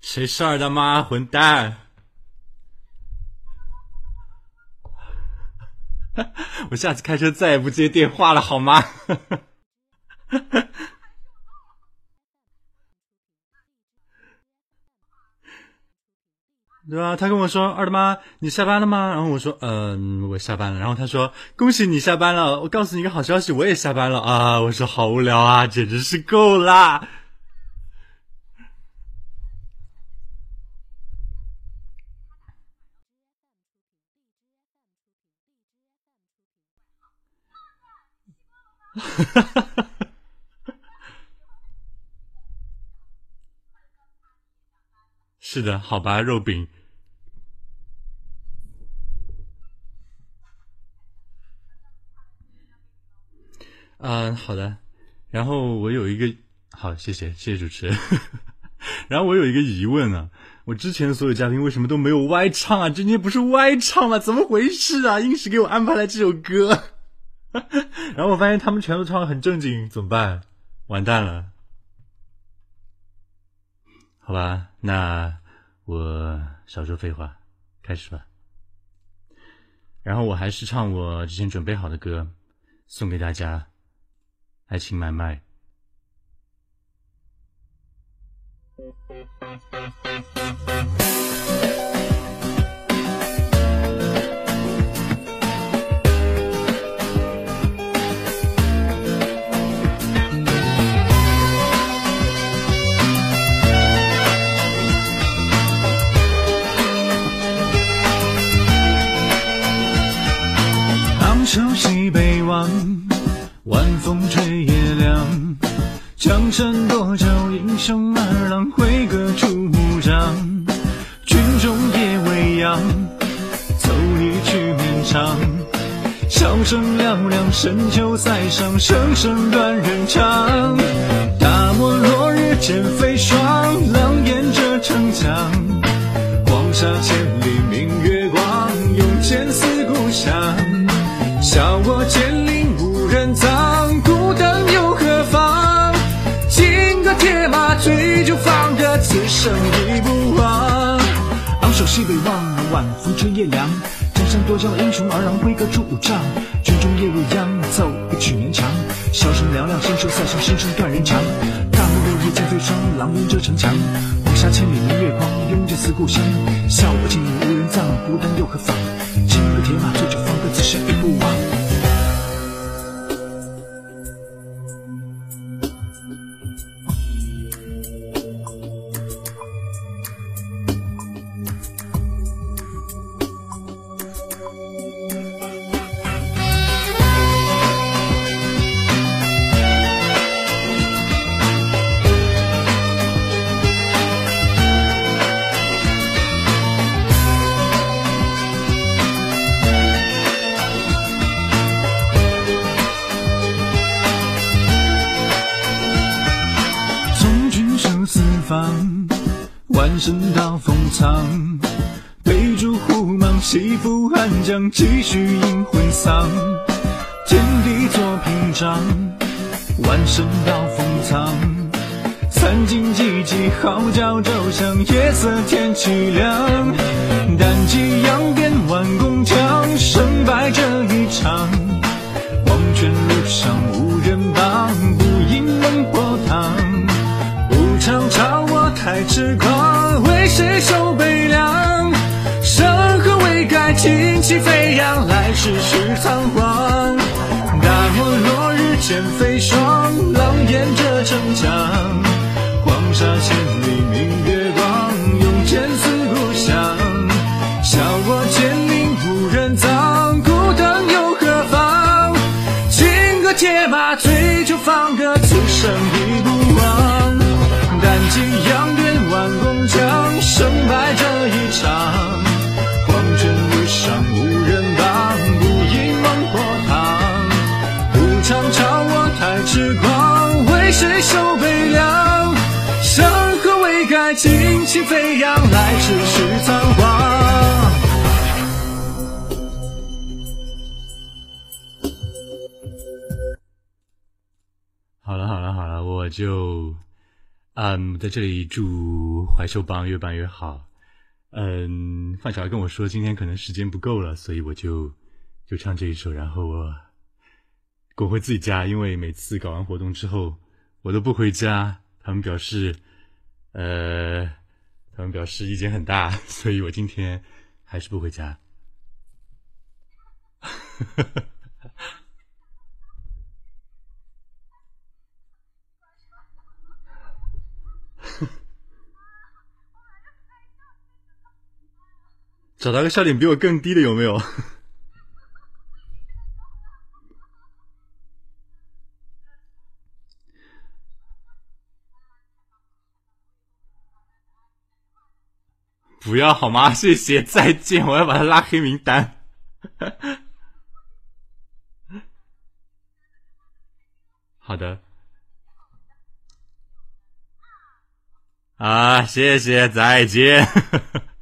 谁是二大妈？混蛋！我下次开车再也不接电话了，好吗？对吧？他跟我说：“二大妈，你下班了吗？”然后我说：“嗯，我下班了。”然后他说：“恭喜你下班了，我告诉你一个好消息，我也下班了啊！”我说：“好无聊啊，简直是够啦！” 是的，好吧，肉饼。嗯，好的。然后我有一个，好，谢谢，谢谢主持人。然后我有一个疑问啊，我之前所有嘉宾为什么都没有歪唱啊？今天不是歪唱吗？怎么回事啊？硬是给我安排了这首歌。然后我发现他们全都唱的很正经，怎么办？完蛋了。好吧，那我少说废话，开始吧。然后我还是唱我之前准备好的歌，送给大家。爱情买卖。晚风吹夜凉。江山多娇英雄儿郎，挥戈出牧场。军中夜未央，奏一曲绵长。笑声嘹亮，深秋塞上，声声断人肠。大漠落日见飞霜，狼烟遮城墙。黄沙千里生已不忘。昂首西北望，晚风吹夜凉。江山多娇英雄儿郎，挥戈出五丈。军中夜未央，奏一曲绵长。箫声嘹亮，声声塞上，声声断人肠。大漠落日渐飞霜，狼烟遮城墙。黄沙千里明月光，拥剑思故乡。笑我剑灵无人葬，孤单又何妨？金戈铁马醉酒方得，此生万声刀锋藏。背竹虎芒，西赴汉江，继续迎魂丧。天地作屏障，万声刀锋藏。三更寂寂，号角骤响，夜色天凄凉。单骑扬鞭，挽弓枪，胜败这一场。黄泉路上无人帮，不饮孟婆汤。不常朝我太痴狂，谁守悲凉？山河未改，旌旗飞扬，来世是仓皇。大漠落日见飞霜，狼烟遮城墙。黄沙千里明月光，用剑思故乡。笑我剑灵无人葬，孤灯又何妨？金戈铁马醉酒放歌，此生旌旗飞扬，来世是仓皇。好了好了好了，我就嗯，在这里祝怀秀帮越办越好。嗯，范小孩跟我说今天可能时间不够了，所以我就就唱这一首，然后我滚回自己家，因为每次搞完活动之后我都不回家，他们表示，呃，他们表示意见很大，所以我今天还是不回家。找到个笑点比我更低的有没有？不要好吗？谢谢，再见！我要把他拉黑名单。好的。啊，谢谢，再见。